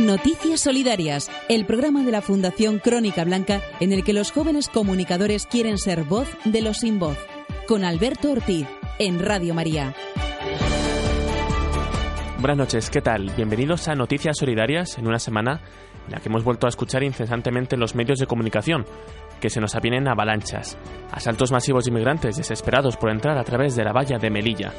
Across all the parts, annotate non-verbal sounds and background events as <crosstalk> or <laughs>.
Noticias Solidarias, el programa de la Fundación Crónica Blanca en el que los jóvenes comunicadores quieren ser voz de los sin voz. Con Alberto Ortiz, en Radio María. Buenas noches, ¿qué tal? Bienvenidos a Noticias Solidarias en una semana en la que hemos vuelto a escuchar incesantemente en los medios de comunicación que se nos avienen avalanchas, asaltos masivos de inmigrantes desesperados por entrar a través de la valla de Melilla.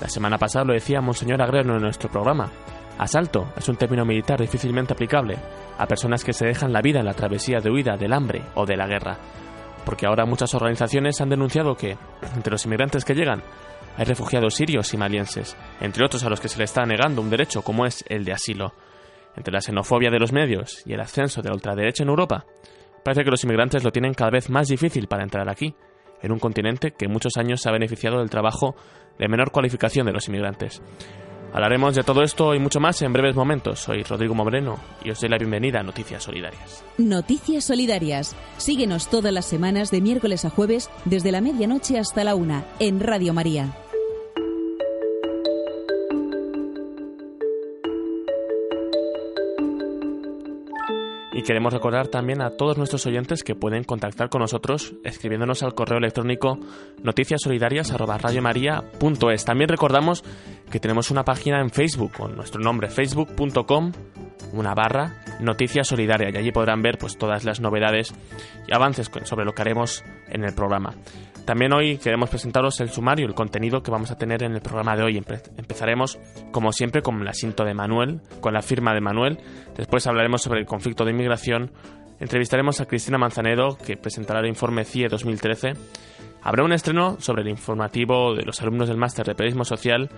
La semana pasada lo decía Monseñor Agrero en nuestro programa. Asalto es un término militar difícilmente aplicable a personas que se dejan la vida en la travesía de huida del hambre o de la guerra, porque ahora muchas organizaciones han denunciado que, entre los inmigrantes que llegan, hay refugiados sirios y malienses, entre otros a los que se les está negando un derecho como es el de asilo. Entre la xenofobia de los medios y el ascenso de la ultraderecha en Europa, parece que los inmigrantes lo tienen cada vez más difícil para entrar aquí, en un continente que muchos años se ha beneficiado del trabajo de menor cualificación de los inmigrantes. Hablaremos de todo esto y mucho más en breves momentos. Soy Rodrigo Moreno y os doy la bienvenida a Noticias Solidarias. Noticias Solidarias. Síguenos todas las semanas de miércoles a jueves desde la medianoche hasta la una en Radio María. Y queremos recordar también a todos nuestros oyentes que pueden contactar con nosotros escribiéndonos al correo electrónico noticiasolidarias.es. También recordamos que tenemos una página en Facebook con nuestro nombre, facebook.com, una barra Noticias Solidaria, y allí podrán ver pues, todas las novedades y avances sobre lo que haremos en el programa. También hoy queremos presentaros el sumario, el contenido que vamos a tener en el programa de hoy. Empezaremos, como siempre, con el asiento de Manuel, con la firma de Manuel. Después hablaremos sobre el conflicto de inmigración. Entrevistaremos a Cristina Manzanedo, que presentará el informe CIE 2013. Habrá un estreno sobre el informativo de los alumnos del máster de periodismo social.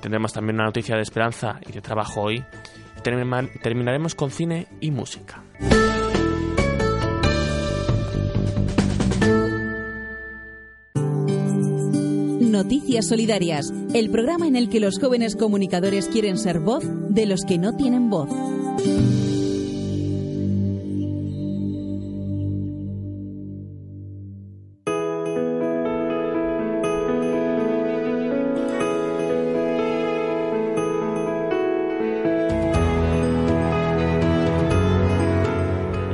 Tendremos también una noticia de esperanza y de trabajo hoy. Terminaremos con cine y música. Noticias Solidarias, el programa en el que los jóvenes comunicadores quieren ser voz de los que no tienen voz.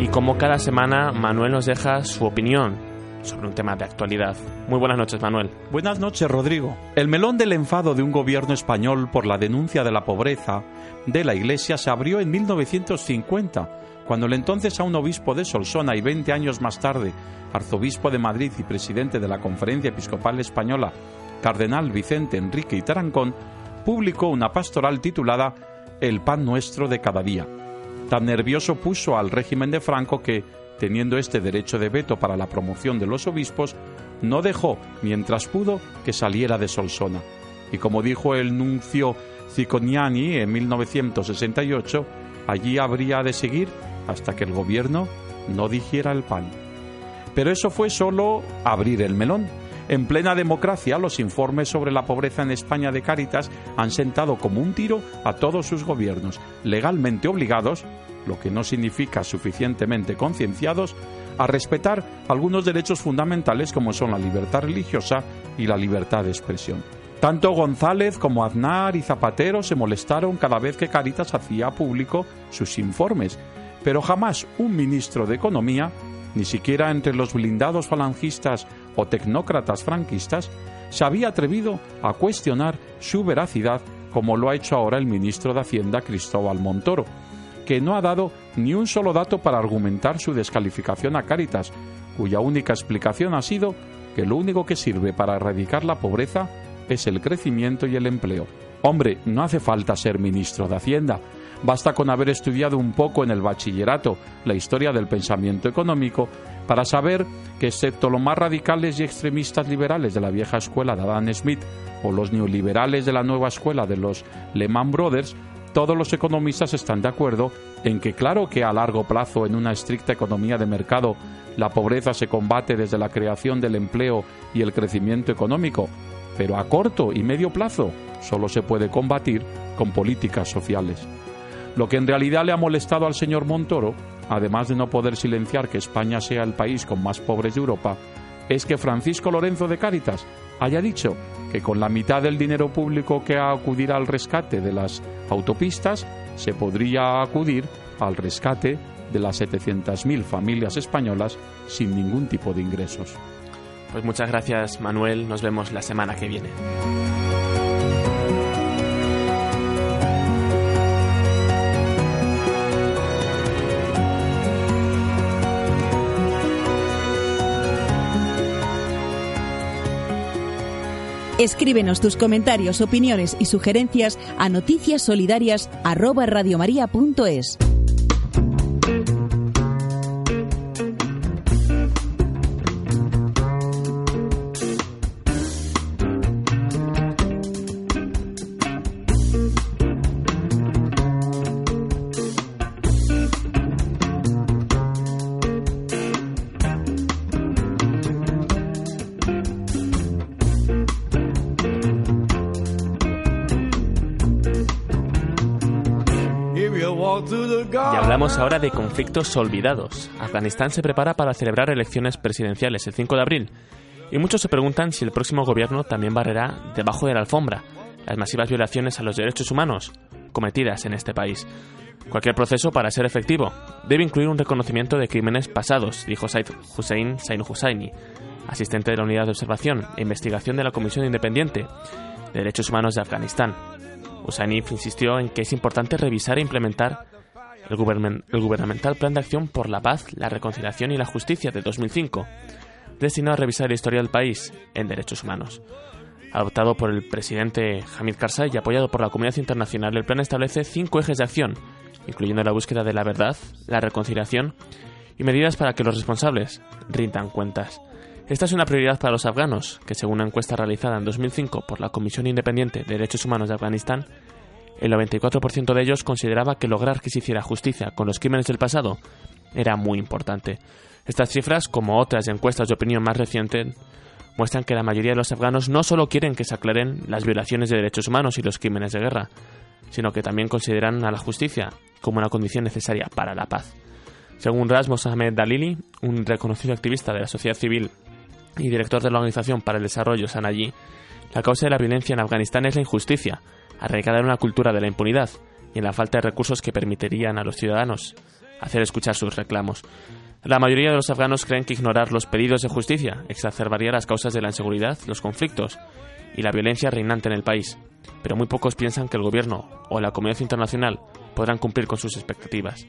Y como cada semana, Manuel nos deja su opinión sobre un tema de actualidad. Muy buenas noches, Manuel. Buenas noches, Rodrigo. El melón del enfado de un gobierno español por la denuncia de la pobreza de la Iglesia se abrió en 1950, cuando el entonces a obispo de Solsona y 20 años más tarde, arzobispo de Madrid y presidente de la Conferencia Episcopal Española, cardenal Vicente Enrique y Tarancón, publicó una pastoral titulada El pan nuestro de cada día. Tan nervioso puso al régimen de Franco que, teniendo este derecho de veto para la promoción de los obispos, no dejó, mientras pudo, que saliera de Solsona. Y como dijo el nuncio Cicognani en 1968, allí habría de seguir hasta que el gobierno no dijera el pan. Pero eso fue solo abrir el melón. En plena democracia, los informes sobre la pobreza en España de Cáritas han sentado como un tiro a todos sus gobiernos, legalmente obligados lo que no significa suficientemente concienciados, a respetar algunos derechos fundamentales como son la libertad religiosa y la libertad de expresión. Tanto González como Aznar y Zapatero se molestaron cada vez que Caritas hacía público sus informes, pero jamás un ministro de Economía, ni siquiera entre los blindados falangistas o tecnócratas franquistas, se había atrevido a cuestionar su veracidad como lo ha hecho ahora el ministro de Hacienda Cristóbal Montoro, que no ha dado ni un solo dato para argumentar su descalificación a Cáritas, cuya única explicación ha sido que lo único que sirve para erradicar la pobreza es el crecimiento y el empleo. Hombre, no hace falta ser ministro de Hacienda. Basta con haber estudiado un poco en el bachillerato la historia del pensamiento económico para saber que excepto los más radicales y extremistas liberales de la vieja escuela de Adam Smith o los neoliberales de la nueva escuela de los Lehman Brothers, todos los economistas están de acuerdo en que claro que a largo plazo en una estricta economía de mercado la pobreza se combate desde la creación del empleo y el crecimiento económico, pero a corto y medio plazo solo se puede combatir con políticas sociales. Lo que en realidad le ha molestado al señor Montoro, además de no poder silenciar que España sea el país con más pobres de Europa, es que Francisco Lorenzo de Cáritas, haya dicho que con la mitad del dinero público que acudirá al rescate de las autopistas, se podría acudir al rescate de las 700.000 familias españolas sin ningún tipo de ingresos. Pues muchas gracias Manuel, nos vemos la semana que viene. Escríbenos tus comentarios, opiniones y sugerencias a noticiassolidarias@radiomaria.es. hablamos ahora de conflictos olvidados. Afganistán se prepara para celebrar elecciones presidenciales el 5 de abril y muchos se preguntan si el próximo gobierno también barrerá debajo de la alfombra las masivas violaciones a los derechos humanos cometidas en este país. Cualquier proceso, para ser efectivo, debe incluir un reconocimiento de crímenes pasados, dijo Said Hussein Sain Husseini, asistente de la Unidad de Observación e Investigación de la Comisión Independiente de Derechos Humanos de Afganistán. Husseini insistió en que es importante revisar e implementar el, gubernamental Plan de Acción por la Paz, la Reconciliación y la Justicia de 2005, destinado a revisar la historia del país en derechos humanos. Adoptado por el presidente Hamid Karzai y apoyado por la comunidad internacional, el plan establece cinco ejes de acción, incluyendo la búsqueda de la verdad, la reconciliación y medidas para que los responsables rindan cuentas. Esta es una prioridad para los afganos, que según una encuesta realizada en 2005 por la Comisión Independiente de Derechos Humanos de Afganistán, el 94% de ellos consideraba que lograr que se hiciera justicia con los crímenes del pasado era muy importante. Estas cifras, como otras encuestas de opinión más recientes, muestran que la mayoría de los afganos no solo quieren que se aclaren las violaciones de derechos humanos y los crímenes de guerra, sino que también consideran a la justicia como una condición necesaria para la paz. Según Rasmus Ahmed Dalili, un reconocido activista de la sociedad civil y director de la Organización para el Desarrollo Sanayi, la causa de la violencia en Afganistán es la injusticia, arraigada en una cultura de la impunidad y en la falta de recursos que permitirían a los ciudadanos hacer escuchar sus reclamos. La mayoría de los afganos creen que ignorar los pedidos de justicia exacerbaría las causas de la inseguridad, los conflictos y la violencia reinante en el país, pero muy pocos piensan que el gobierno o la comunidad internacional podrán cumplir con sus expectativas.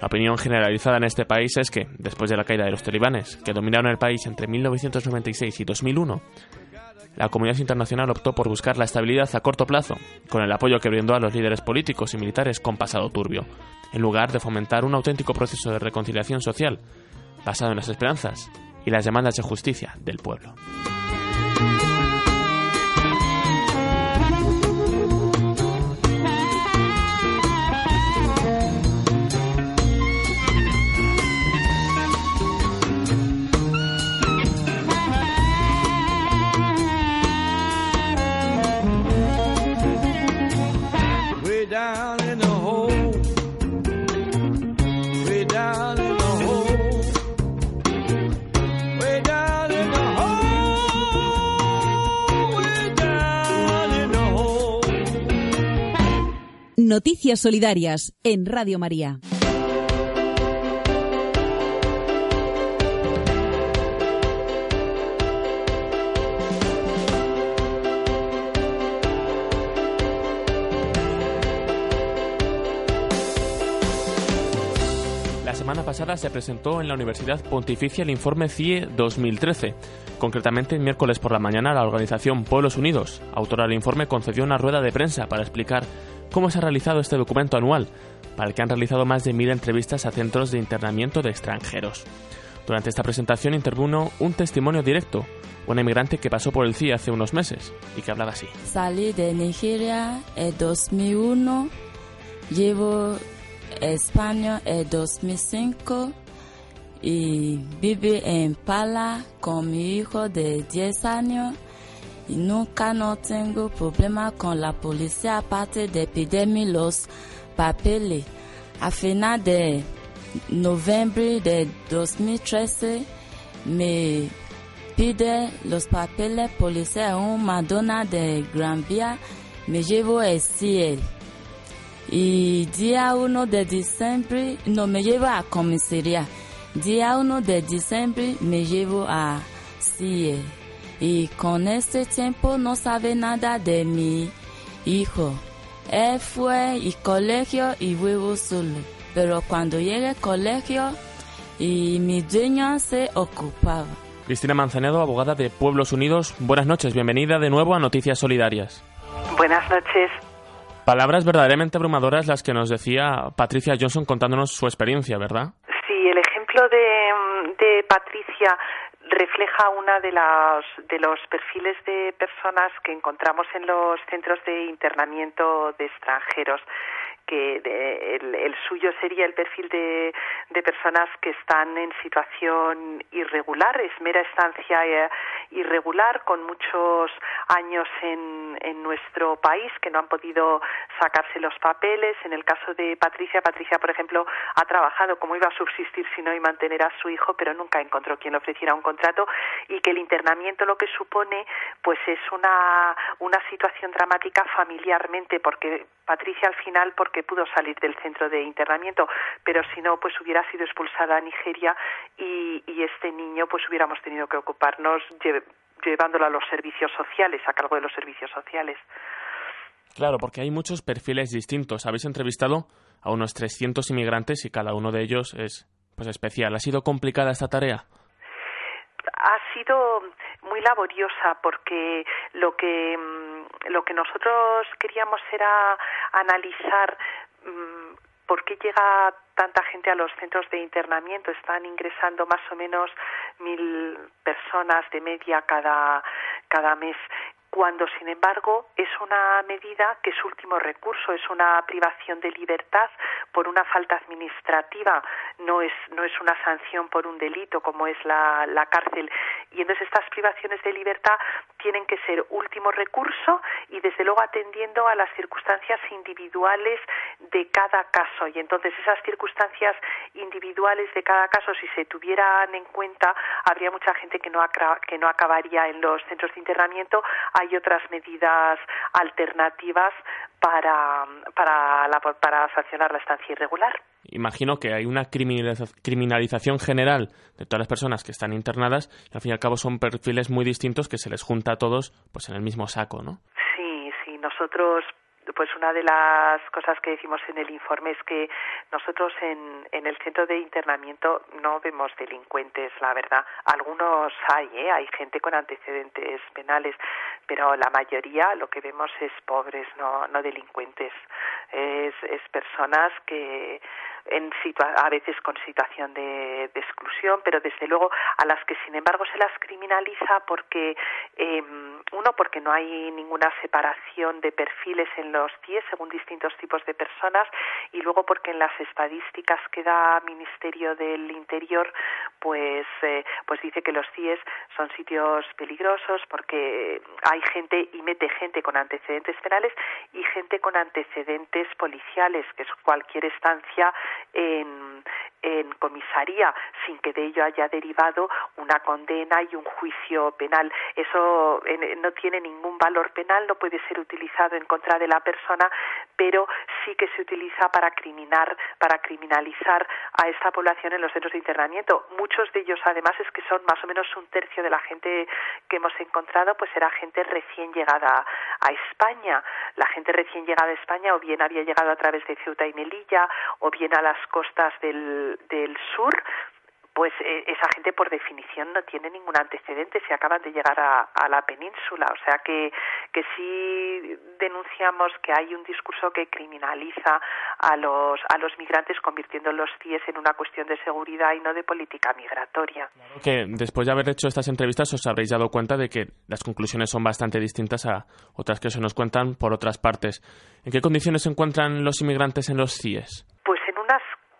La opinión generalizada en este país es que, después de la caída de los talibanes, que dominaron el país entre 1996 y 2001, la comunidad internacional optó por buscar la estabilidad a corto plazo, con el apoyo que brindó a los líderes políticos y militares con pasado turbio, en lugar de fomentar un auténtico proceso de reconciliación social basado en las esperanzas y las demandas de justicia del pueblo. Noticias Solidarias en Radio María. La semana pasada se presentó en la Universidad Pontificia el informe CIE 2013. Concretamente, el miércoles por la mañana, la organización Pueblos Unidos, autora del informe, concedió una rueda de prensa para explicar cómo se ha realizado este documento anual, para el que han realizado más de mil entrevistas a centros de internamiento de extranjeros. Durante esta presentación intervino un testimonio directo, una inmigrante que pasó por el CIE hace unos meses y que hablaba así. Salí de Nigeria en 2001, llevo España en 2005 y viví en Pala con mi hijo de 10 años y nunca no tengo problema con la policía aparte de pedirme los papeles. A final de noviembre de 2013 me pide los papeles policiales a un Madonna de Gran Vía, me llevo el CIEL. Y día 1 de diciembre, no me llevo a comisaría. Día 1 de diciembre me llevo a CIEL. Y con este tiempo no sabe nada de mi hijo. Él fue y colegio y vivo solo. Pero cuando llegue al colegio, y mi dueño se ocupaba. Cristina Manzanedo, abogada de Pueblos Unidos. Buenas noches, bienvenida de nuevo a Noticias Solidarias. Buenas noches. Palabras verdaderamente abrumadoras las que nos decía Patricia Johnson contándonos su experiencia, ¿verdad? Sí, el ejemplo de, de Patricia refleja una de las de los perfiles de personas que encontramos en los centros de internamiento de extranjeros que el, suyo sería el perfil de, de, personas que están en situación irregular, es mera estancia eh, irregular, con muchos años en, en nuestro país, que no han podido sacarse los papeles. En el caso de Patricia, Patricia, por ejemplo, ha trabajado como iba a subsistir si no y mantener a su hijo, pero nunca encontró quien le ofreciera un contrato y que el internamiento lo que supone pues es una, una situación dramática familiarmente, porque Patricia al final, porque que pudo salir del centro de internamiento, pero si no, pues hubiera sido expulsada a Nigeria y, este niño, pues hubiéramos tenido que ocuparnos llevándolo a los servicios sociales, a cargo de los servicios sociales. Claro, porque hay muchos perfiles distintos. Habéis entrevistado a unos 300 inmigrantes y cada uno de ellos es pues especial. ¿Ha sido complicada esta tarea? Ha sido muy laboriosa porque lo que mm, lo que nosotros queríamos era analizar mm, por qué llega tanta gente a los centros de internamiento. Están ingresando más o menos mil personas de media cada, cada mes cuando sin embargo es una medida que es último recurso, es una privación de libertad por una falta administrativa, no es, no es una sanción por un delito como es la, la cárcel. Y entonces estas privaciones de libertad tienen que ser último recurso y desde luego atendiendo a las circunstancias individuales de cada caso. Y entonces esas circunstancias individuales de cada caso, si se tuvieran en cuenta, habría mucha gente que no, que no acabaría en los centros de internamiento otras medidas alternativas para, para, la, para sancionar la estancia irregular. Imagino que hay una criminalización general de todas las personas que están internadas y al fin y al cabo son perfiles muy distintos que se les junta a todos pues en el mismo saco, ¿no? Sí, sí, nosotros pues una de las cosas que decimos en el informe es que nosotros en, en el centro de internamiento no vemos delincuentes, la verdad. Algunos hay, ¿eh? hay gente con antecedentes penales, pero la mayoría lo que vemos es pobres, no, no delincuentes. Es, es personas que en a veces con situación de, de, exclusión, pero desde luego a las que sin embargo se las criminaliza porque eh, uno porque no hay ninguna separación de perfiles en los CIE según distintos tipos de personas y luego porque en las estadísticas que da Ministerio del Interior pues eh, pues dice que los CIES son sitios peligrosos porque hay gente y mete gente con antecedentes penales y gente con antecedentes policiales que es cualquier estancia en, comisaría sin que de ello haya derivado una condena y un juicio penal. Eso no tiene ningún valor penal, no puede ser utilizado en contra de la persona, pero sí que se utiliza para criminar, para criminalizar a esta población en los centros de internamiento. Muchos de ellos, además, es que son más o menos un tercio de la gente que hemos encontrado, pues era gente recién llegada a España. La gente recién llegada a España o bien había llegado a través de Ceuta y Melilla o bien a las costas del, del sur pues eh, esa gente por definición no tiene ningún antecedente si acaban de llegar a, la península. O sea que, que sí denunciamos que hay un discurso que criminaliza a los, a los migrantes convirtiendo los CIES en una cuestión de seguridad y no de política migratoria. Claro que después de haber hecho estas entrevistas os habréis dado cuenta de que las conclusiones son bastante distintas a otras que se nos cuentan por otras partes. ¿En qué condiciones se encuentran los inmigrantes en los CIES? Pues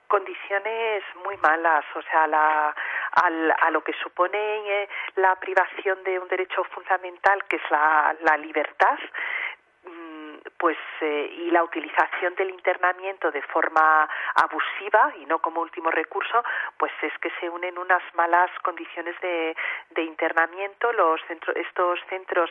condiciones muy malas, o sea, la, a lo que supone eh, la privación de un derecho fundamental que es la, la libertad, mm, pues eh, y la utilización del internamiento de forma abusiva y no como último recurso, pues es que se unen unas malas condiciones de, de internamiento. Los centros, estos centros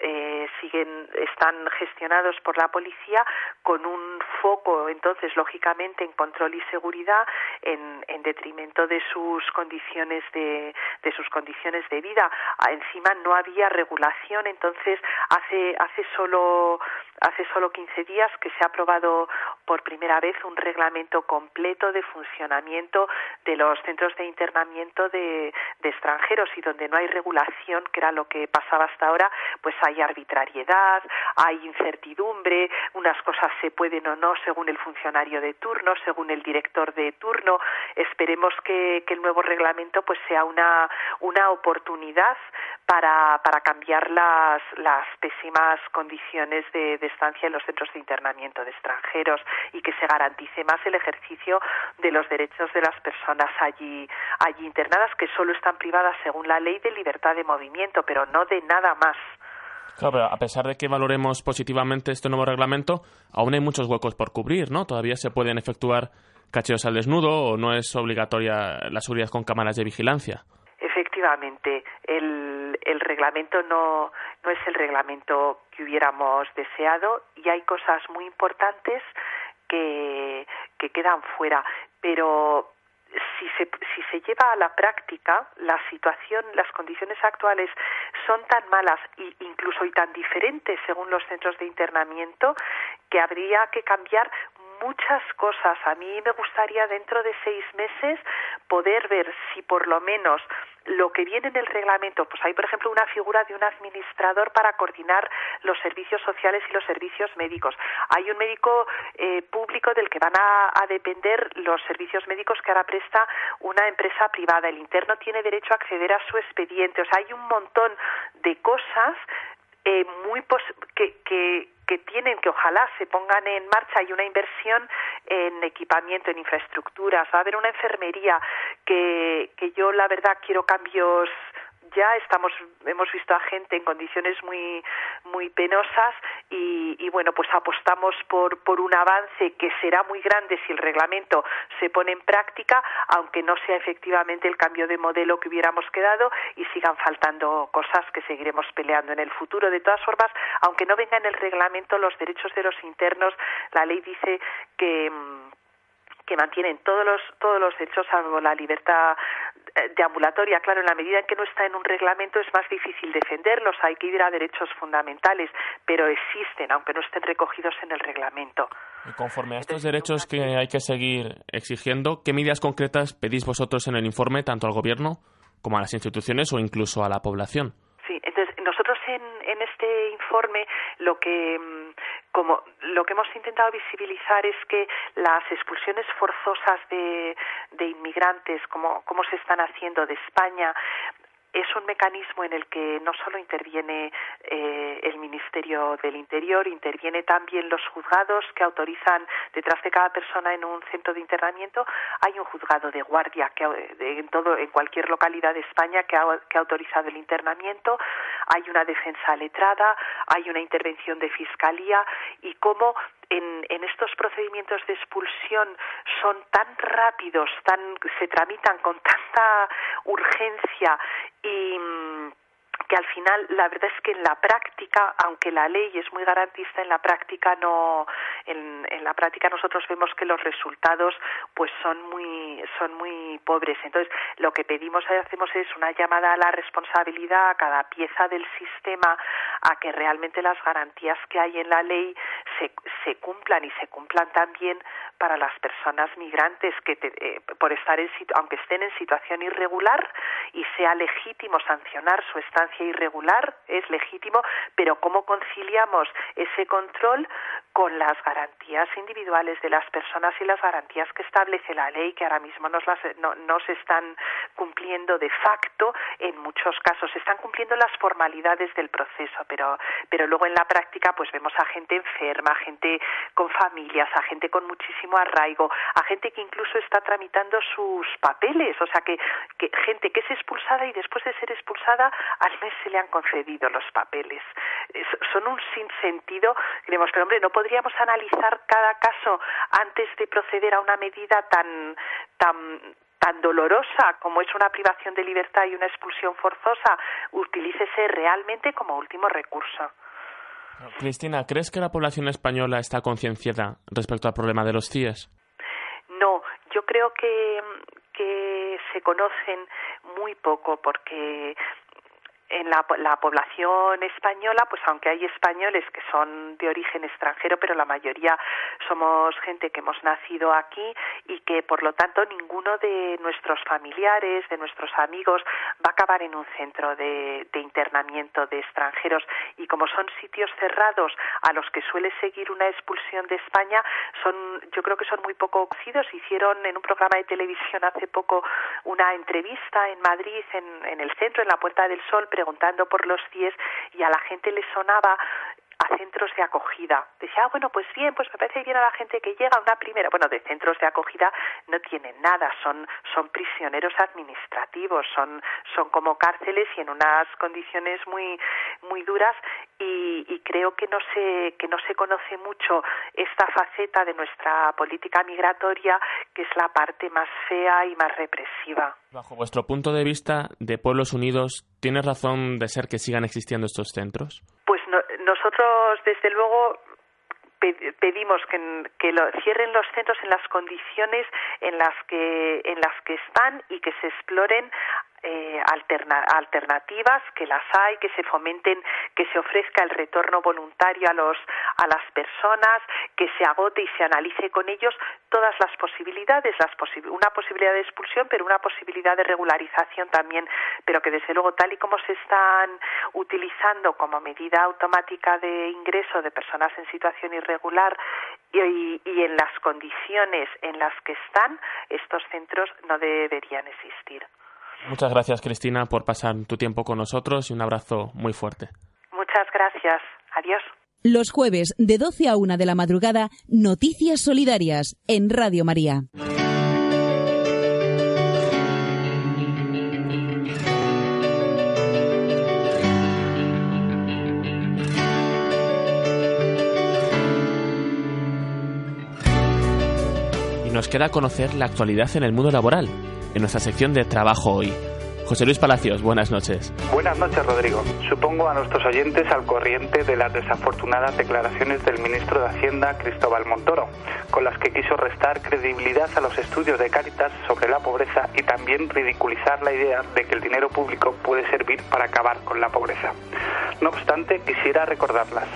eh, siguen están gestionados por la policía con un foco entonces lógicamente en control y seguridad en, en detrimento de sus condiciones de, sus condiciones de vida. Ah, encima no había regulación entonces hace hace solo hace solo 15 días que se ha aprobado por primera vez un reglamento completo de funcionamiento de los centros de internamiento de, de extranjeros y donde no hay regulación que era lo que pasaba hasta ahora pues hay arbitrariedad, hay incertidumbre, unas cosas se pueden o no según el funcionario de turno, según el director de turno. Esperemos que, el nuevo reglamento pues sea una, una oportunidad para, para cambiar las, las pésimas condiciones de, de estancia en los centros de internamiento de extranjeros y que se garantice más el ejercicio de los derechos de las personas allí, allí internadas que solo están privadas según la ley de libertad de movimiento, pero no de nada más. Claro, pero a pesar de que valoremos positivamente este nuevo reglamento, aún hay muchos huecos por cubrir, ¿no? Todavía se pueden efectuar cacheos al desnudo o no es obligatoria la seguridad con cámaras de vigilancia. Efectivamente, el, el reglamento no, no es el reglamento que hubiéramos deseado y hay cosas muy importantes que, que quedan fuera, pero si se, si se lleva a la práctica, la situación, las condiciones actuales son tan malas e incluso y tan diferentes según los centros de internamiento que habría que cambiar muchas cosas. A mí me gustaría dentro de seis meses poder ver si por lo menos lo que viene en el reglamento, pues hay por ejemplo una figura de un administrador para coordinar los servicios sociales y los servicios médicos. Hay un médico eh, público del que van a, a, depender los servicios médicos que ahora presta una empresa privada. El interno tiene derecho a acceder a su expediente. O sea, hay un montón de cosas eh, muy que, que, que tienen que ojalá se pongan en marcha hay una inversión en equipamiento en infraestructuras va a haber una enfermería que, que yo la verdad quiero cambios ya estamos hemos visto a gente en condiciones muy muy penosas y, y, bueno pues apostamos por por un avance que será muy grande si el reglamento se pone en práctica aunque no sea efectivamente el cambio de modelo que hubiéramos quedado y sigan faltando cosas que seguiremos peleando en el futuro. De todas formas aunque no venga en el reglamento los derechos de los internos la ley dice que mm, que mantienen todos los todos los derechos salvo la libertad de ambulatoria. Claro, en la medida en que no está en un reglamento es más difícil defenderlos, hay que ir a derechos fundamentales, pero existen, aunque no estén recogidos en el reglamento. Y conforme a estos derechos que hay que seguir exigiendo, ¿qué medidas concretas pedís vosotros en el informe, tanto al Gobierno como a las instituciones o incluso a la población? Sí, entonces nosotros en, en este informe lo que mm, como lo que hemos intentado visibilizar es que las expulsiones forzosas de, inmigrantes, como, como se están haciendo de España, es un mecanismo en el que no solo interviene eh, el Ministerio del Interior, interviene también los juzgados que autorizan detrás de cada persona en un centro de internamiento. Hay un juzgado de guardia que en todo en cualquier localidad de España que ha, que ha autorizado el internamiento, hay una defensa letrada, hay una intervención de fiscalía y cómo en, en, estos procedimientos de expulsión son tan rápidos, tan, se tramitan con tanta urgencia y mm, que al final la verdad es que en la práctica aunque la ley es muy garantista en la práctica no en, en, la práctica nosotros vemos que los resultados pues son muy son muy pobres. Entonces lo que pedimos y hacemos es una llamada a la responsabilidad a cada pieza del sistema a que realmente las garantías que hay en la ley se, se cumplan y se cumplan también para las personas migrantes que eh, por estar en aunque estén en situación irregular y sea legítimo sancionar su estancia irregular es legítimo pero cómo conciliamos ese control con las garantías individuales de las personas y las garantías que establece la ley, que ahora mismo no, no se están cumpliendo de facto en muchos casos. Se están cumpliendo las formalidades del proceso, pero, pero luego en la práctica pues vemos a gente enferma, a gente con familias, a gente con muchísimo arraigo, a gente que incluso está tramitando sus papeles, o sea que, que gente que es expulsada y después de ser expulsada al mes se le han concedido los papeles. son un sinsentido, creemos, pero hombre, podríamos analizar cada caso antes de proceder a una medida tan tan tan dolorosa como es una privación de libertad y una expulsión forzosa, utilícese realmente como último recurso. Cristina, ¿crees que la población española está concienciada respecto al problema de los CIES? No, yo creo que, que se conocen muy poco porque en la, la, población española, pues aunque hay españoles que son de origen extranjero, pero la mayoría somos gente que hemos nacido aquí y que por lo tanto ninguno de nuestros familiares, de nuestros amigos va a acabar en un centro de, internamiento de extranjeros y como son sitios cerrados a los que suele seguir una expulsión de España, son yo creo que son muy poco conocidos. Hicieron en un programa de televisión hace poco una entrevista en Madrid, en, en el centro, en la Puerta del Sol, preguntando por los CIES y a la gente le sonaba a centros de acogida. Decía, ah, bueno, pues bien, pues me parece bien a la gente que llega a una primera. Bueno, de centros de acogida no tienen nada, son, son prisioneros administrativos, son, son como cárceles y en unas condiciones muy, muy duras y, y creo que no se, que no se conoce mucho esta faceta de nuestra política migratoria, que es la parte más fea y más represiva. Bajo vuestro punto de vista de Pueblos Unidos, ¿tiene razón de ser que sigan existiendo estos centros? Pues nosotros, desde luego, pedimos que, que lo, cierren los centros en las condiciones en las que en las que están y que se exploren eh, alternativas, que las hay, que se fomenten, que se ofrezca el retorno voluntario a los a las personas, que se agote y se analice con ellos todas las posibilidades, las una posibilidad de expulsión, pero una posibilidad de regularización también, pero que desde luego tal y como se están utilizando como medida automática de ingreso de personas en situación irregular y, y en las condiciones en las que están, estos centros no deberían existir. Muchas gracias, Cristina, por pasar tu tiempo con nosotros y un abrazo muy fuerte. Muchas gracias. Adiós. Los jueves de 12 a 1 de la madrugada, Noticias Solidarias en Radio María. Y nos queda conocer la actualidad en el mundo laboral en nuestra sección de Trabajo Hoy. José Luis Palacios, buenas noches. Buenas noches, Rodrigo. Supongo a nuestros oyentes al corriente de las desafortunadas declaraciones del ministro de Hacienda, Cristóbal Montoro, con las que quiso restar credibilidad a los estudios de Cáritas sobre la pobreza y también ridiculizar la idea de que el dinero público puede servir para acabar con la pobreza. No obstante, quisiera recordarlas.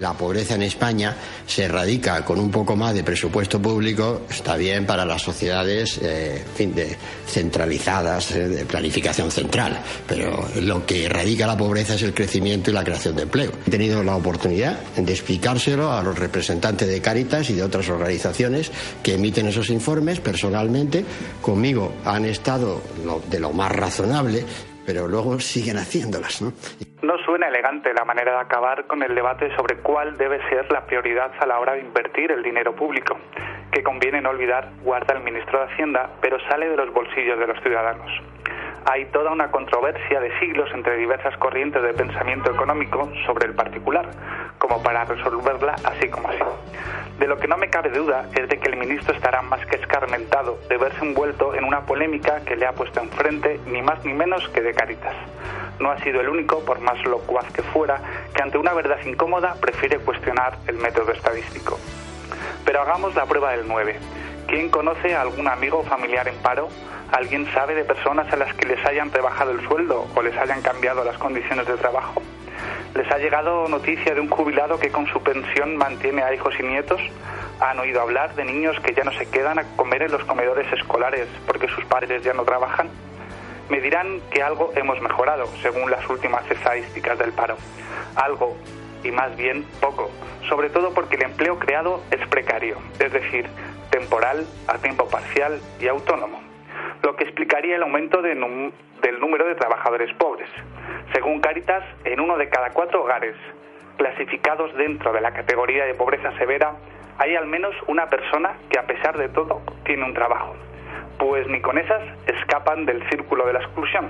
La pobreza en España se erradica con un poco más de presupuesto público, está bien para las sociedades eh, fin, de, centralizadas, eh, de planificación central, pero lo que erradica la pobreza es el crecimiento y la creación de empleo. He tenido la oportunidad de explicárselo a los representantes de Cáritas y de otras organizaciones que emiten esos informes personalmente. Conmigo han estado de lo más razonable pero luego siguen haciéndolas, ¿no? No suena elegante la manera de acabar con el debate sobre cuál debe ser la prioridad a la hora de invertir el dinero público, que conviene no olvidar guarda el ministro de Hacienda, pero sale de los bolsillos de los ciudadanos. Hay toda una controversia de siglos entre diversas corrientes de pensamiento económico sobre el particular, como para resolverla así como así. De lo que no me cabe duda es de que el ministro estará más que escarmentado de verse envuelto en una polémica que le ha puesto enfrente ni más ni menos que de Caritas. No ha sido el único, por más locuaz que fuera, que ante una verdad incómoda prefiere cuestionar el método estadístico. Pero hagamos la prueba del 9. ¿Quién conoce a algún amigo o familiar en paro? ¿Alguien sabe de personas a las que les hayan rebajado el sueldo o les hayan cambiado las condiciones de trabajo? ¿Les ha llegado noticia de un jubilado que con su pensión mantiene a hijos y nietos? ¿Han oído hablar de niños que ya no se quedan a comer en los comedores escolares porque sus padres ya no trabajan? Me dirán que algo hemos mejorado, según las últimas estadísticas del paro. Algo, y más bien poco, sobre todo porque el empleo empleado es precario, es decir, temporal, a tiempo parcial y autónomo, lo que explicaría el aumento del número de trabajadores pobres. Según Caritas, en uno de cada cuatro hogares clasificados dentro de la categoría de pobreza severa, hay al menos una persona que a pesar de todo tiene un trabajo, pues ni con esas escapan del círculo de la exclusión.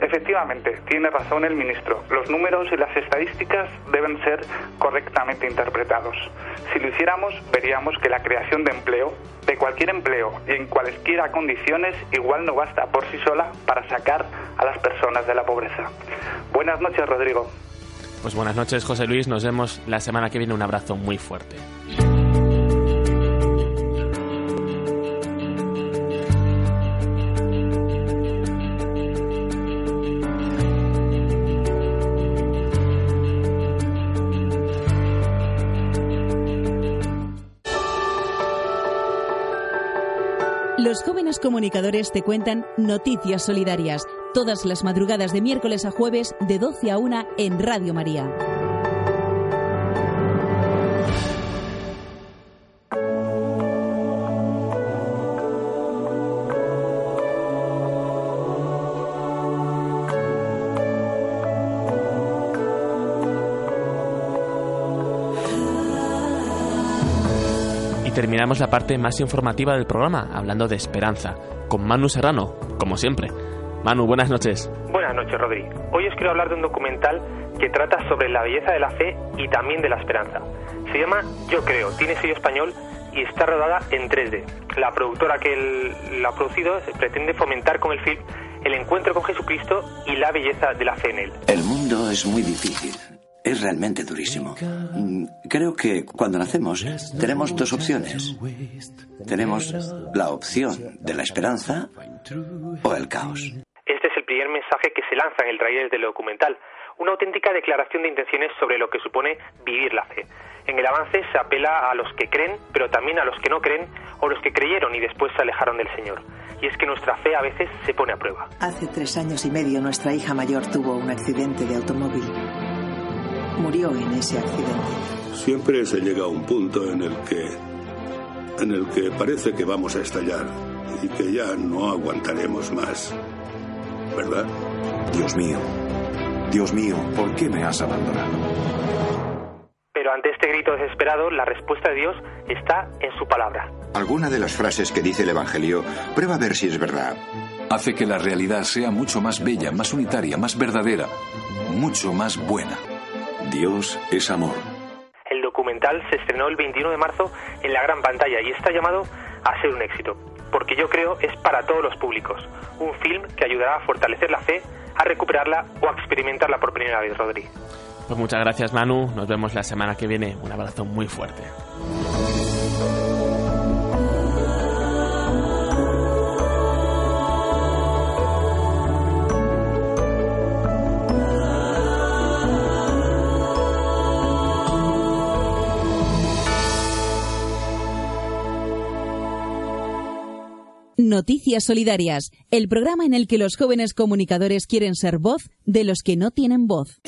Efectivamente, tiene razón el ministro. Los números y las estadísticas deben ser correctamente interpretados. Si lo hiciéramos, veríamos que la creación de empleo, de cualquier empleo y en cualesquiera condiciones, igual no basta por sí sola para sacar a las personas de la pobreza. Buenas noches, Rodrigo. Pues buenas noches, José Luis. Nos vemos la semana que viene. Un abrazo muy fuerte. Los jóvenes comunicadores te cuentan noticias solidarias todas las madrugadas de miércoles a jueves de 12 a 1 en Radio María. Terminamos la parte más informativa del programa, hablando de esperanza, con Manu Serrano, como siempre. Manu, buenas noches. Buenas noches, Rodri. Hoy os quiero hablar de un documental que trata sobre la belleza de la fe y también de la esperanza. Se llama Yo Creo, tiene sello español y está rodada en 3D. La productora que la ha producido pretende fomentar con el film el encuentro con Jesucristo y la belleza de la fe en él. El mundo es muy difícil es realmente durísimo. Mm, creo que cuando nacemos tenemos dos opciones. Tenemos la opción de la esperanza o el caos. Este es el primer mensaje que se lanza en el trailer del documental, una auténtica declaración de intenciones sobre lo que supone vivir la fe. En el avance se apela a los que creen, pero también a los que no creen o los que creyeron y después se alejaron del Señor. Y es que nuestra fe a veces se pone a prueba. Hace tres años y medio nuestra hija mayor tuvo un accidente de automóvil murió en ese accidente. Siempre se llega a un punto en el que en el que parece que vamos a estallar y que ya no aguantaremos más. ¿Verdad? Dios mío. Dios mío, ¿por qué me has abandonado? Pero ante este grito desesperado, la respuesta de Dios está en su palabra. Alguna de las frases que dice el Evangelio, prueba a ver si es verdad. Hace que la realidad sea mucho más bella, más unitaria, más verdadera, mucho más buena. Dios es amor. El documental se estrenó el 21 de marzo en la gran pantalla y está llamado a ser un éxito, porque yo creo es para todos los públicos. Un film que ayudará a fortalecer la fe, a recuperarla o a experimentarla por primera vez, Rodri. Pues muchas gracias, Manu. Nos vemos la semana que viene. Un abrazo muy fuerte. Noticias Solidarias, el programa en el que los jóvenes comunicadores quieren ser voz de los que no tienen voz.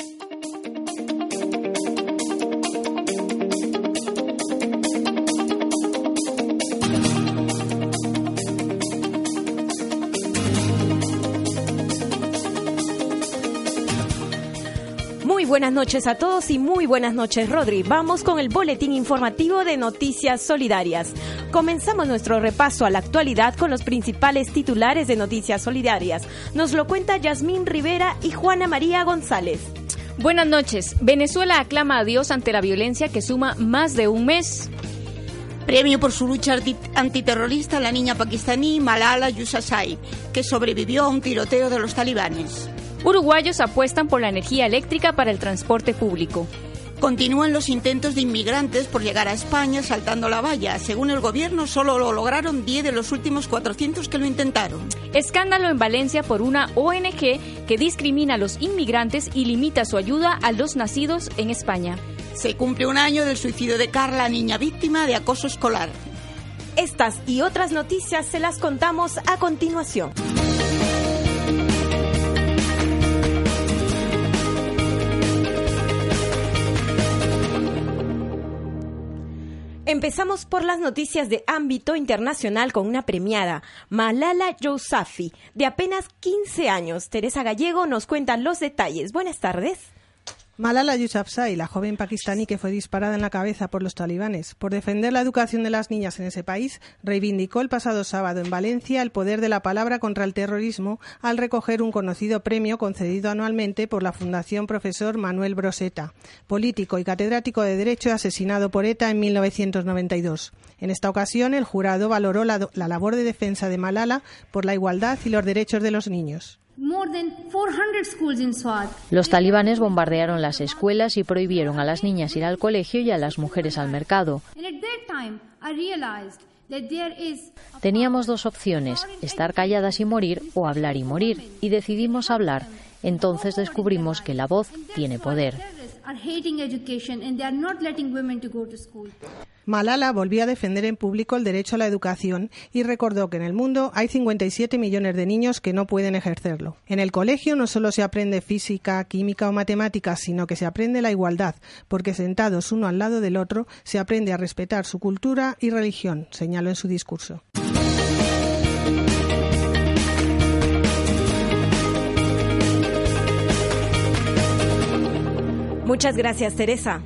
buenas noches a todos y muy buenas noches, Rodri. Vamos con el boletín informativo de Noticias Solidarias. Comenzamos nuestro repaso a la actualidad con los principales titulares de Noticias Solidarias. Nos lo cuenta Yasmín Rivera y Juana María González. Buenas noches. Venezuela aclama a Dios ante la violencia que suma más de un mes. Premio por su lucha antiterrorista a la niña pakistaní Malala Yousafzai, que sobrevivió a un tiroteo de los talibanes. Uruguayos apuestan por la energía eléctrica para el transporte público. Continúan los intentos de inmigrantes por llegar a España saltando la valla. Según el gobierno, solo lo lograron 10 de los últimos 400 que lo intentaron. Escándalo en Valencia por una ONG que discrimina a los inmigrantes y limita su ayuda a los nacidos en España. Se cumple un año del suicidio de Carla, niña víctima de acoso escolar. Estas y otras noticias se las contamos a continuación. Empezamos por las noticias de ámbito internacional con una premiada, Malala Yousafzai, de apenas 15 años. Teresa Gallego nos cuenta los detalles. Buenas tardes. Malala Yousafzai, la joven pakistaní que fue disparada en la cabeza por los talibanes por defender la educación de las niñas en ese país, reivindicó el pasado sábado en Valencia el poder de la palabra contra el terrorismo al recoger un conocido premio concedido anualmente por la Fundación Profesor Manuel Broseta, político y catedrático de Derecho asesinado por ETA en 1992. En esta ocasión, el jurado valoró la, la labor de defensa de Malala por la igualdad y los derechos de los niños. Los talibanes bombardearon las escuelas y prohibieron a las niñas ir al colegio y a las mujeres al mercado. Teníamos dos opciones, estar calladas y morir o hablar y morir, y decidimos hablar. Entonces descubrimos que la voz tiene poder. Malala volvió a defender en público el derecho a la educación y recordó que en el mundo hay 57 millones de niños que no pueden ejercerlo. En el colegio no solo se aprende física, química o matemáticas, sino que se aprende la igualdad, porque sentados uno al lado del otro se aprende a respetar su cultura y religión, señaló en su discurso. Muchas gracias, Teresa.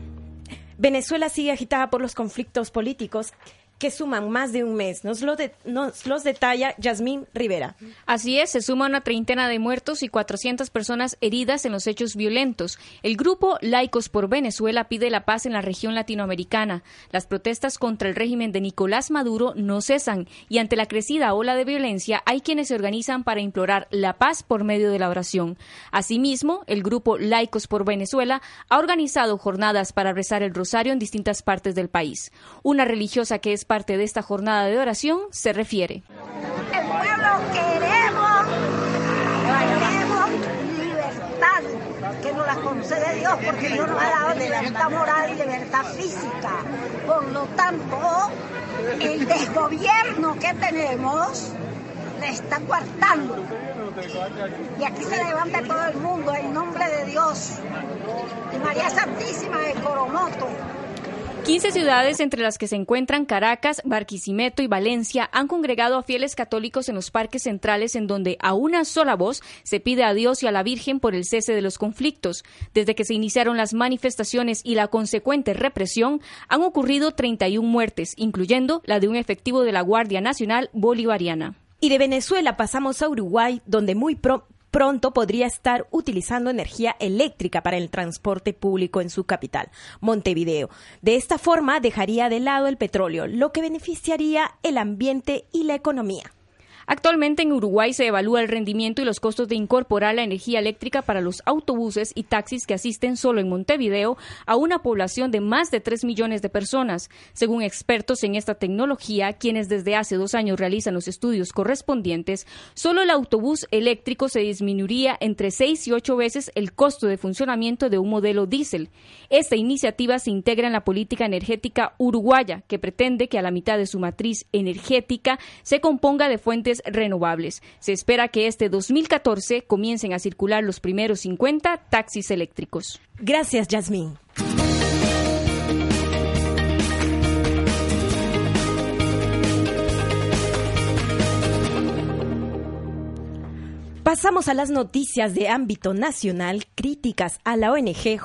Venezuela sigue agitada por los conflictos políticos que suman más de un mes. Nos, lo nos los detalla Yasmín Rivera. Así es, se suma una treintena de muertos y 400 personas heridas en los hechos violentos. El grupo Laicos por Venezuela pide la paz en la región latinoamericana. Las protestas contra el régimen de Nicolás Maduro no cesan y ante la crecida ola de violencia hay quienes se organizan para implorar la paz por medio de la oración. Asimismo, el grupo Laicos por Venezuela ha organizado jornadas para rezar el rosario en distintas partes del país. Una religiosa que es parte de esta jornada de oración se refiere. El pueblo queremos, queremos libertad, que nos la concede Dios, porque Dios nos ha dado libertad moral y libertad física. Por lo tanto, el desgobierno que tenemos le está coartando. Y aquí se levanta todo el mundo en nombre de Dios. Y María Santísima de Coromoto 15 ciudades, entre las que se encuentran Caracas, Barquisimeto y Valencia, han congregado a fieles católicos en los parques centrales en donde a una sola voz se pide a Dios y a la Virgen por el cese de los conflictos. Desde que se iniciaron las manifestaciones y la consecuente represión, han ocurrido 31 muertes, incluyendo la de un efectivo de la Guardia Nacional Bolivariana. Y de Venezuela pasamos a Uruguay, donde muy pro pronto podría estar utilizando energía eléctrica para el transporte público en su capital, Montevideo. De esta forma dejaría de lado el petróleo, lo que beneficiaría el ambiente y la economía. Actualmente en Uruguay se evalúa el rendimiento y los costos de incorporar la energía eléctrica para los autobuses y taxis que asisten solo en Montevideo a una población de más de 3 millones de personas. Según expertos en esta tecnología, quienes desde hace dos años realizan los estudios correspondientes, solo el autobús eléctrico se disminuiría entre 6 y 8 veces el costo de funcionamiento de un modelo diésel. Esta iniciativa se integra en la política energética uruguaya, que pretende que a la mitad de su matriz energética se componga de fuentes renovables. Se espera que este 2014 comiencen a circular los primeros 50 taxis eléctricos. Gracias, Yasmín. Pasamos a las noticias de ámbito nacional críticas a la ONG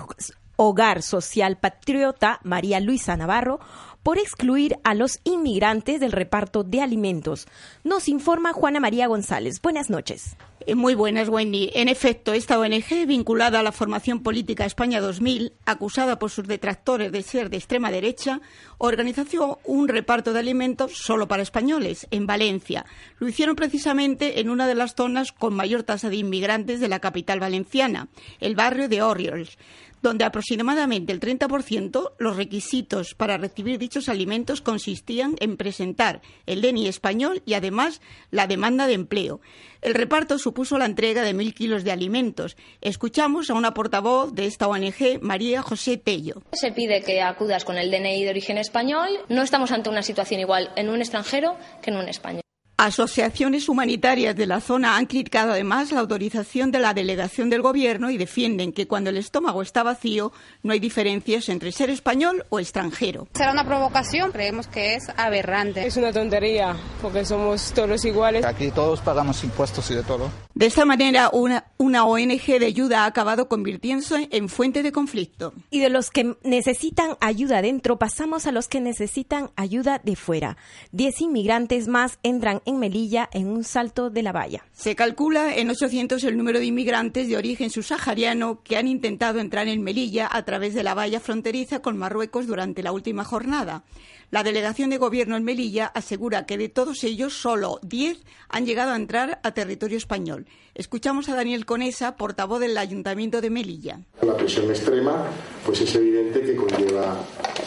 Hogar Social Patriota María Luisa Navarro por excluir a los inmigrantes del reparto de alimentos. Nos informa Juana María González. Buenas noches. Eh, muy buenas, Wendy. En efecto, esta ONG, vinculada a la formación política España 2000, acusada por sus detractores de ser de extrema derecha, organizó un reparto de alimentos solo para españoles en Valencia. Lo hicieron precisamente en una de las zonas con mayor tasa de inmigrantes de la capital valenciana, el barrio de Orioles donde aproximadamente el 30% los requisitos para recibir dichos alimentos consistían en presentar el DNI español y además la demanda de empleo. El reparto supuso la entrega de mil kilos de alimentos. Escuchamos a una portavoz de esta ONG, María José Tello. Se pide que acudas con el DNI de origen español. No estamos ante una situación igual en un extranjero que en un español. Asociaciones humanitarias de la zona han criticado además la autorización de la delegación del gobierno y defienden que cuando el estómago está vacío no hay diferencias entre ser español o extranjero. Será una provocación, creemos que es aberrante. Es una tontería, porque somos todos iguales. Aquí todos pagamos impuestos y de todo. De esta manera, una, una ONG de ayuda ha acabado convirtiéndose en fuente de conflicto. Y de los que necesitan ayuda dentro, pasamos a los que necesitan ayuda de fuera. Diez inmigrantes más entran en Melilla en un salto de la valla. Se calcula en 800 el número de inmigrantes de origen subsahariano que han intentado entrar en Melilla a través de la valla fronteriza con Marruecos durante la última jornada. La delegación de gobierno en Melilla asegura que de todos ellos solo 10 han llegado a entrar a territorio español. Escuchamos a Daniel Conesa, portavoz del Ayuntamiento de Melilla. La presión extrema, pues es evidente que conlleva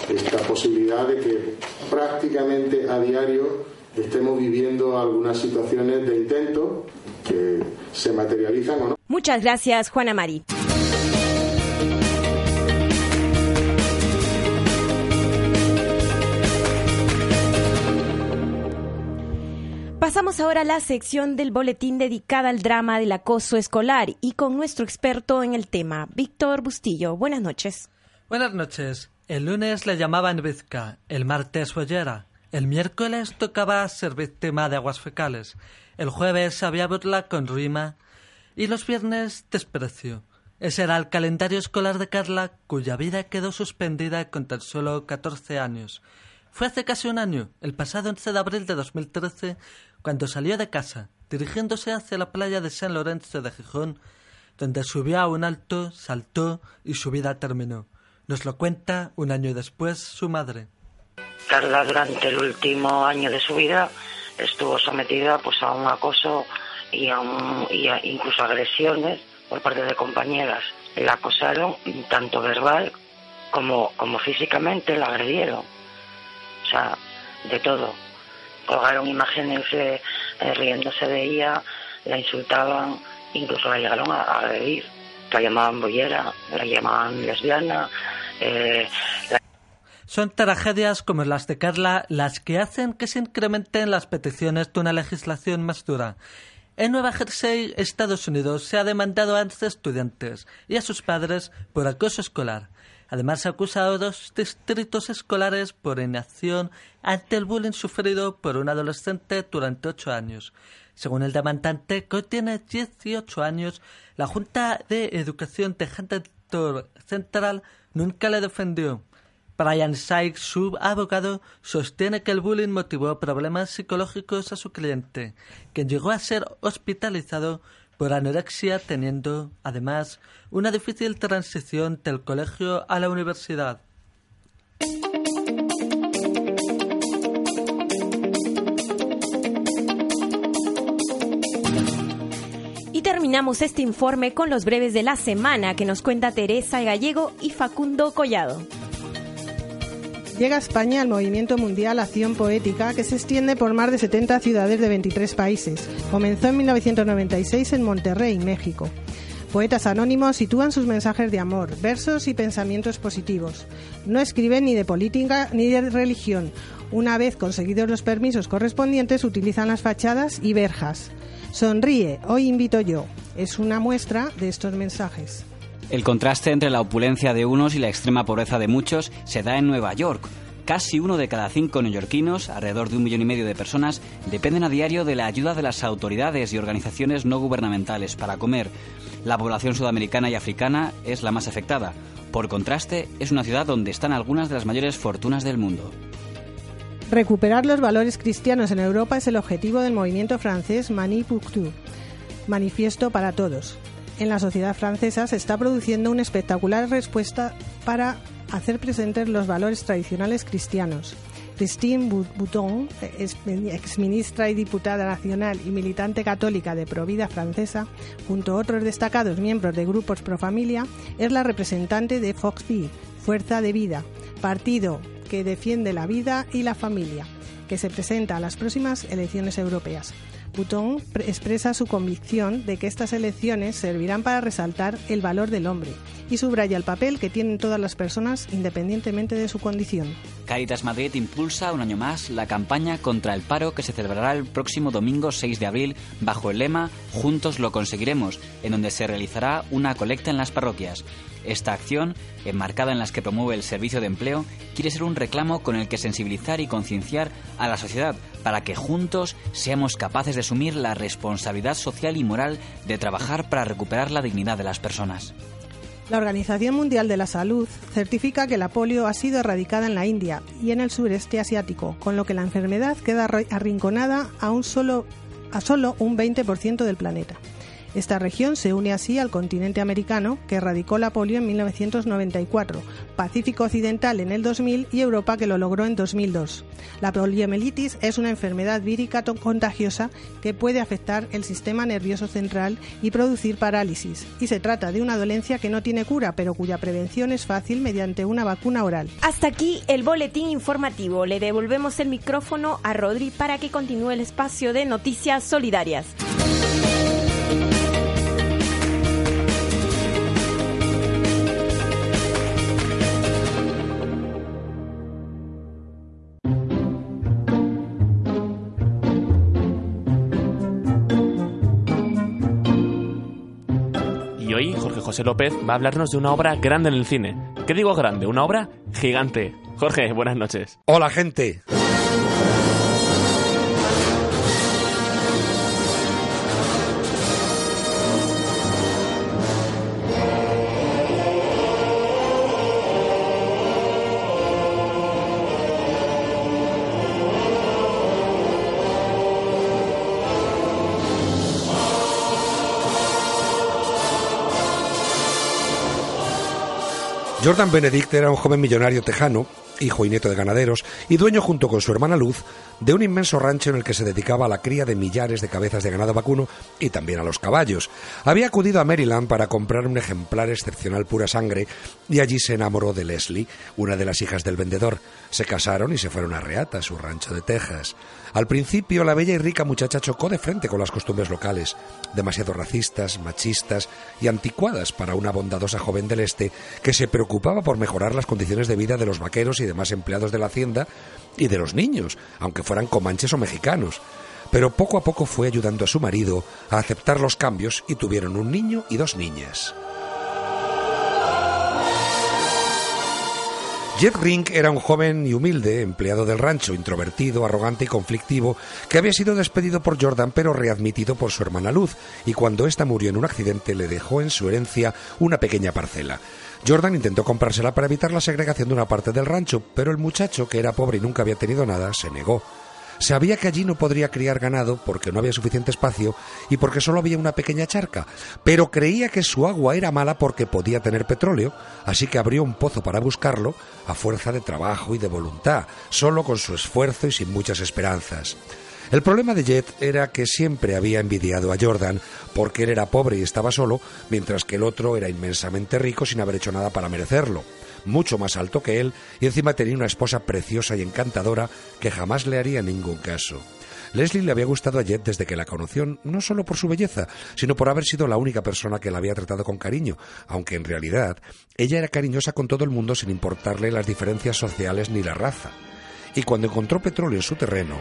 esta posibilidad de que prácticamente a diario estemos viviendo algunas situaciones de intento que se materializan o no. Muchas gracias, Juana Mari. Pasamos ahora a la sección del boletín dedicada al drama del acoso escolar y con nuestro experto en el tema, Víctor Bustillo. Buenas noches. Buenas noches. El lunes le llamaban Vizca, el martes Follera, el miércoles tocaba ser víctima de aguas fecales, el jueves había burla con rima y los viernes desprecio. Ese era el calendario escolar de Carla, cuya vida quedó suspendida con tan solo 14 años. Fue hace casi un año, el pasado 11 de abril de 2013, cuando salió de casa, dirigiéndose hacia la playa de San Lorenzo de Gijón, donde subió a un alto, saltó y su vida terminó. Nos lo cuenta un año después su madre. Carla durante el último año de su vida estuvo sometida pues a un acoso y a, incluso agresiones por parte de compañeras. La acosaron tanto verbal como, como físicamente, la agredieron. O sea, de todo. Colgaron imágenes eh, riéndose de ella, la insultaban, incluso la llegaron a, agredir. La llamaban boyera, la llamaban lesbiana, eh, son tragedias como las de Carla las que hacen que se incrementen las peticiones de una legislación más dura. En Nueva Jersey, Estados Unidos, se ha demandado a estudiantes y a sus padres por acoso escolar. Además, se ha acusado a dos distritos escolares por inacción ante el bullying sufrido por un adolescente durante ocho años. Según el demandante, que tiene 18 años, la Junta de Educación de Huntington Central nunca le defendió. Brian Sykes, su abogado, sostiene que el bullying motivó problemas psicológicos a su cliente, quien llegó a ser hospitalizado por anorexia, teniendo, además, una difícil transición del colegio a la universidad. Y terminamos este informe con los breves de la semana que nos cuenta Teresa Gallego y Facundo Collado. Llega a España el movimiento mundial Acción Poética que se extiende por más de 70 ciudades de 23 países. Comenzó en 1996 en Monterrey, México. Poetas anónimos sitúan sus mensajes de amor, versos y pensamientos positivos. No escriben ni de política ni de religión. Una vez conseguidos los permisos correspondientes, utilizan las fachadas y verjas. Sonríe, hoy invito yo. Es una muestra de estos mensajes. El contraste entre la opulencia de unos y la extrema pobreza de muchos se da en Nueva York. Casi uno de cada cinco neoyorquinos, alrededor de un millón y medio de personas, dependen a diario de la ayuda de las autoridades y organizaciones no gubernamentales para comer. La población sudamericana y africana es la más afectada. Por contraste, es una ciudad donde están algunas de las mayores fortunas del mundo. Recuperar los valores cristianos en Europa es el objetivo del movimiento francés Mani Manifiesto para Todos en la sociedad francesa se está produciendo una espectacular respuesta para hacer presentes los valores tradicionales cristianos. Christine Bouton, exministra y diputada nacional y militante católica de Provida francesa, junto a otros destacados miembros de grupos pro familia, es la representante de Foxy, Fuerza de Vida, partido que defiende la vida y la familia, que se presenta a las próximas elecciones europeas. Butón expresa su convicción de que estas elecciones servirán para resaltar el valor del hombre y subraya el papel que tienen todas las personas independientemente de su condición. Caritas Madrid impulsa un año más la campaña contra el paro que se celebrará el próximo domingo 6 de abril bajo el lema Juntos lo conseguiremos, en donde se realizará una colecta en las parroquias. Esta acción, enmarcada en las que promueve el servicio de empleo, quiere ser un reclamo con el que sensibilizar y concienciar a la sociedad para que juntos seamos capaces de asumir la responsabilidad social y moral de trabajar para recuperar la dignidad de las personas. La Organización Mundial de la Salud certifica que la polio ha sido erradicada en la India y en el sureste asiático, con lo que la enfermedad queda arrinconada a, un solo, a solo un 20% del planeta. Esta región se une así al continente americano, que erradicó la polio en 1994, Pacífico Occidental en el 2000 y Europa, que lo logró en 2002. La poliomielitis es una enfermedad vírica contagiosa que puede afectar el sistema nervioso central y producir parálisis. Y se trata de una dolencia que no tiene cura, pero cuya prevención es fácil mediante una vacuna oral. Hasta aquí el boletín informativo. Le devolvemos el micrófono a Rodri para que continúe el espacio de noticias solidarias. José López va a hablarnos de una obra grande en el cine. ¿Qué digo grande? Una obra gigante. Jorge, buenas noches. Hola, gente. Jordan Benedict era un joven millonario tejano, hijo y nieto de ganaderos, y dueño junto con su hermana Luz de un inmenso rancho en el que se dedicaba a la cría de millares de cabezas de ganado vacuno y también a los caballos. Había acudido a Maryland para comprar un ejemplar excepcional pura sangre y allí se enamoró de Leslie, una de las hijas del vendedor. Se casaron y se fueron a Reata, su rancho de Texas. Al principio, la bella y rica muchacha chocó de frente con las costumbres locales, demasiado racistas, machistas y anticuadas para una bondadosa joven del este que se preocupaba por mejorar las condiciones de vida de los vaqueros y demás empleados de la hacienda y de los niños, aunque fueran comanches o mexicanos. Pero poco a poco fue ayudando a su marido a aceptar los cambios y tuvieron un niño y dos niñas. Jet Ring era un joven y humilde empleado del rancho, introvertido, arrogante y conflictivo, que había sido despedido por Jordan pero readmitido por su hermana Luz, y cuando ésta murió en un accidente le dejó en su herencia una pequeña parcela. Jordan intentó comprársela para evitar la segregación de una parte del rancho, pero el muchacho, que era pobre y nunca había tenido nada, se negó. Sabía que allí no podría criar ganado porque no había suficiente espacio y porque solo había una pequeña charca, pero creía que su agua era mala porque podía tener petróleo, así que abrió un pozo para buscarlo a fuerza de trabajo y de voluntad, solo con su esfuerzo y sin muchas esperanzas. El problema de Jet era que siempre había envidiado a Jordan porque él era pobre y estaba solo, mientras que el otro era inmensamente rico sin haber hecho nada para merecerlo mucho más alto que él, y encima tenía una esposa preciosa y encantadora que jamás le haría ningún caso. Leslie le había gustado a Jet desde que la conoció, no solo por su belleza, sino por haber sido la única persona que la había tratado con cariño, aunque en realidad ella era cariñosa con todo el mundo sin importarle las diferencias sociales ni la raza. Y cuando encontró petróleo en su terreno,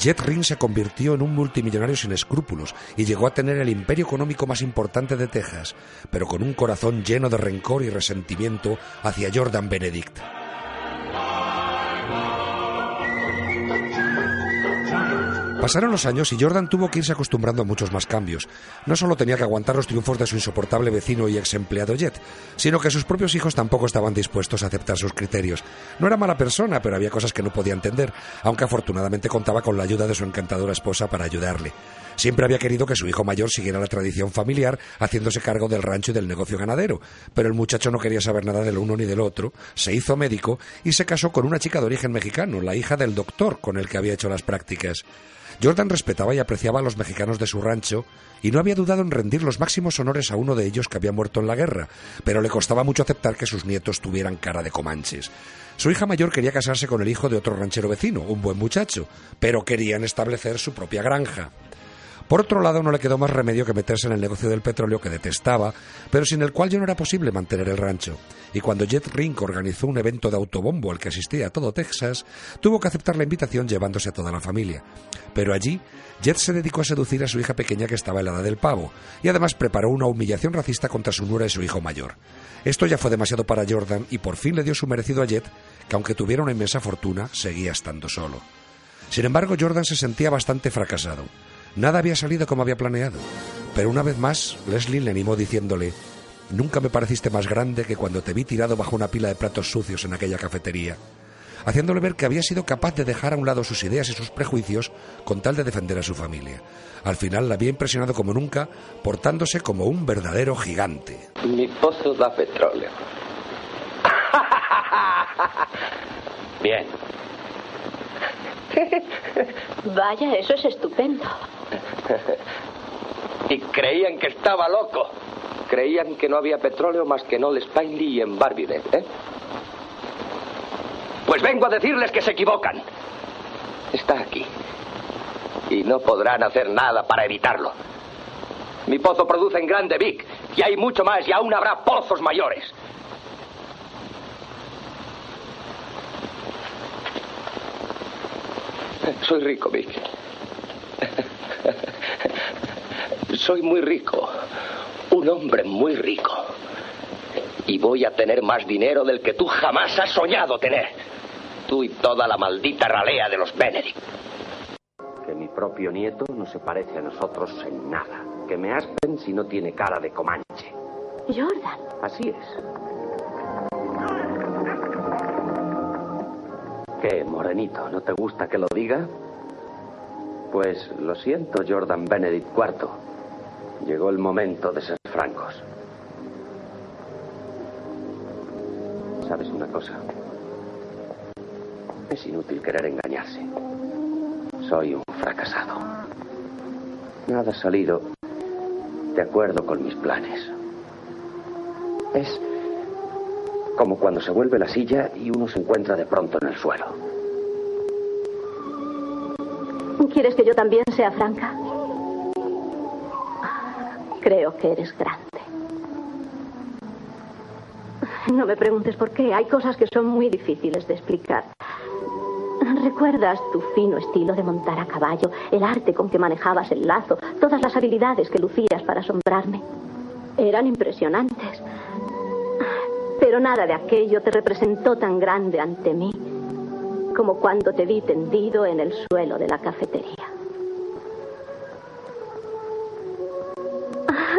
Jet Ring se convirtió en un multimillonario sin escrúpulos y llegó a tener el imperio económico más importante de Texas, pero con un corazón lleno de rencor y resentimiento hacia Jordan Benedict. Pasaron los años y Jordan tuvo que irse acostumbrando a muchos más cambios. No solo tenía que aguantar los triunfos de su insoportable vecino y ex empleado Jet, sino que sus propios hijos tampoco estaban dispuestos a aceptar sus criterios. No era mala persona, pero había cosas que no podía entender, aunque afortunadamente contaba con la ayuda de su encantadora esposa para ayudarle. Siempre había querido que su hijo mayor siguiera la tradición familiar, haciéndose cargo del rancho y del negocio ganadero, pero el muchacho no quería saber nada del uno ni del otro, se hizo médico y se casó con una chica de origen mexicano, la hija del doctor con el que había hecho las prácticas. Jordan respetaba y apreciaba a los mexicanos de su rancho y no había dudado en rendir los máximos honores a uno de ellos que había muerto en la guerra, pero le costaba mucho aceptar que sus nietos tuvieran cara de comanches. Su hija mayor quería casarse con el hijo de otro ranchero vecino, un buen muchacho, pero querían establecer su propia granja. Por otro lado, no le quedó más remedio que meterse en el negocio del petróleo que detestaba, pero sin el cual ya no era posible mantener el rancho. Y cuando Jet Rink organizó un evento de autobombo al que asistía todo Texas, tuvo que aceptar la invitación llevándose a toda la familia. Pero allí, Jet se dedicó a seducir a su hija pequeña que estaba edad del pavo, y además preparó una humillación racista contra su nuera y su hijo mayor. Esto ya fue demasiado para Jordan y por fin le dio su merecido a Jet, que aunque tuviera una inmensa fortuna, seguía estando solo. Sin embargo, Jordan se sentía bastante fracasado. Nada había salido como había planeado. Pero una vez más, Leslie le animó diciéndole, Nunca me pareciste más grande que cuando te vi tirado bajo una pila de platos sucios en aquella cafetería, haciéndole ver que había sido capaz de dejar a un lado sus ideas y sus prejuicios con tal de defender a su familia. Al final la había impresionado como nunca, portándose como un verdadero gigante. Mi pozo da petróleo. <laughs> Bien. Vaya, eso es estupendo. <laughs> y creían que estaba loco. Creían que no había petróleo más que en Old Spineley y en Barbide, ¿eh? Pues vengo a decirles que se equivocan. Está aquí. Y no podrán hacer nada para evitarlo. Mi pozo produce en Grande Vic y hay mucho más y aún habrá pozos mayores. <laughs> Soy rico, Vic. <laughs> <laughs> Soy muy rico. Un hombre muy rico. Y voy a tener más dinero del que tú jamás has soñado tener. Tú y toda la maldita ralea de los Benedict. Que mi propio nieto no se parece a nosotros en nada. Que me aspen si no tiene cara de comanche. Jordan. Así es. ¿Qué, morenito? ¿No te gusta que lo diga? Pues lo siento, Jordan Benedict IV. Llegó el momento de ser francos. ¿Sabes una cosa? Es inútil querer engañarse. Soy un fracasado. Nada ha salido de acuerdo con mis planes. Es como cuando se vuelve la silla y uno se encuentra de pronto en el suelo. ¿Quieres que yo también sea franca? Creo que eres grande. No me preguntes por qué. Hay cosas que son muy difíciles de explicar. ¿Recuerdas tu fino estilo de montar a caballo, el arte con que manejabas el lazo, todas las habilidades que lucías para asombrarme? Eran impresionantes. Pero nada de aquello te representó tan grande ante mí como cuando te vi tendido en el suelo de la cafetería.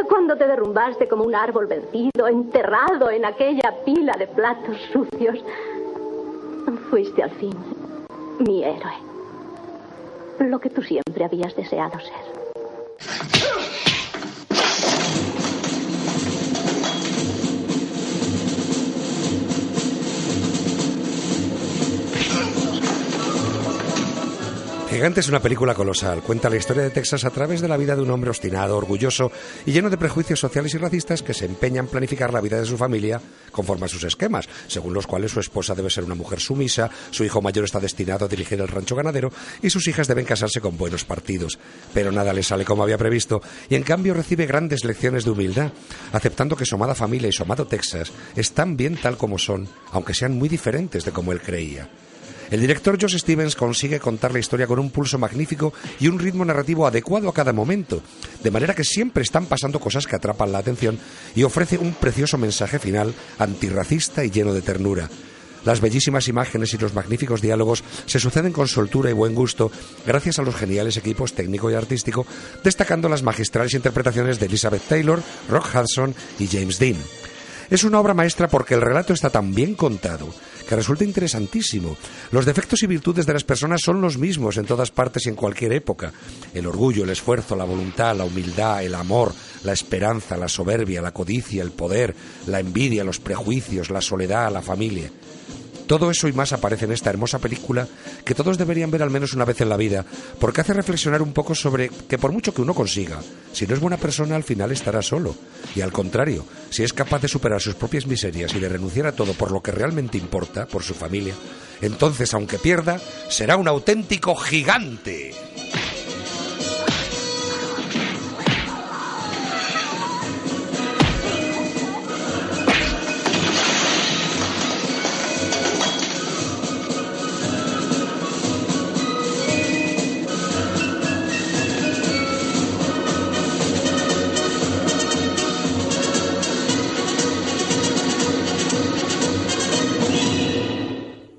Cuando te derrumbaste como un árbol vencido, enterrado en aquella pila de platos sucios, fuiste al fin mi héroe. Lo que tú siempre habías deseado ser. Gigante es una película colosal. Cuenta la historia de Texas a través de la vida de un hombre obstinado, orgulloso y lleno de prejuicios sociales y racistas que se empeña en planificar la vida de su familia conforme a sus esquemas, según los cuales su esposa debe ser una mujer sumisa, su hijo mayor está destinado a dirigir el rancho ganadero y sus hijas deben casarse con buenos partidos. Pero nada le sale como había previsto y en cambio recibe grandes lecciones de humildad, aceptando que su amada familia y su amado Texas están bien tal como son, aunque sean muy diferentes de como él creía. El director Josh Stevens consigue contar la historia con un pulso magnífico y un ritmo narrativo adecuado a cada momento, de manera que siempre están pasando cosas que atrapan la atención y ofrece un precioso mensaje final antirracista y lleno de ternura. Las bellísimas imágenes y los magníficos diálogos se suceden con soltura y buen gusto gracias a los geniales equipos técnico y artístico, destacando las magistrales interpretaciones de Elizabeth Taylor, Rock Hudson y James Dean. Es una obra maestra porque el relato está tan bien contado que resulta interesantísimo. Los defectos y virtudes de las personas son los mismos en todas partes y en cualquier época. El orgullo, el esfuerzo, la voluntad, la humildad, el amor, la esperanza, la soberbia, la codicia, el poder, la envidia, los prejuicios, la soledad, la familia. Todo eso y más aparece en esta hermosa película que todos deberían ver al menos una vez en la vida, porque hace reflexionar un poco sobre que por mucho que uno consiga, si no es buena persona al final estará solo. Y al contrario, si es capaz de superar sus propias miserias y de renunciar a todo por lo que realmente importa, por su familia, entonces aunque pierda, será un auténtico gigante.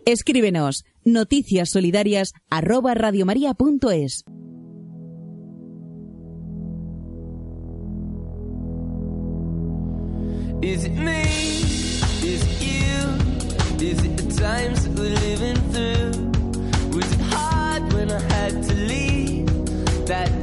Escríbenos noticiassolidarias arroba radiomaria.es. Is it me? Is it you? Is it the times that we're living through? Was it hard when I had to leave? That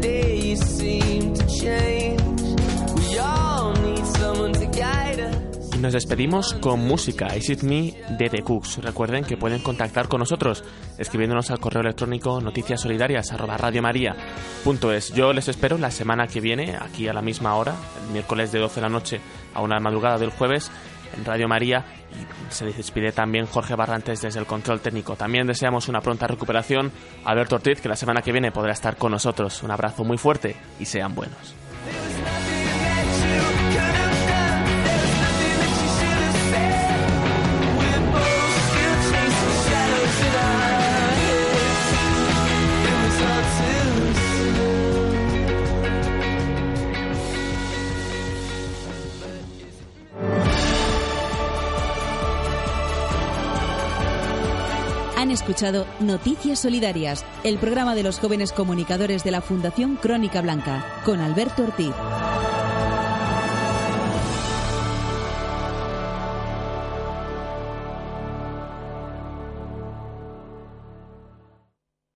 nos despedimos con música Is It Me de The Cooks. Recuerden que pueden contactar con nosotros escribiéndonos al correo electrónico noticiasolidarias.es. Yo les espero la semana que viene, aquí a la misma hora, el miércoles de 12 de la noche a una madrugada del jueves en Radio María se despide también Jorge Barrantes desde el control técnico. También deseamos una pronta recuperación a Alberto Ortiz que la semana que viene podrá estar con nosotros. Un abrazo muy fuerte y sean buenos. Escuchado Noticias Solidarias, el programa de los jóvenes comunicadores de la Fundación Crónica Blanca, con Alberto Ortiz.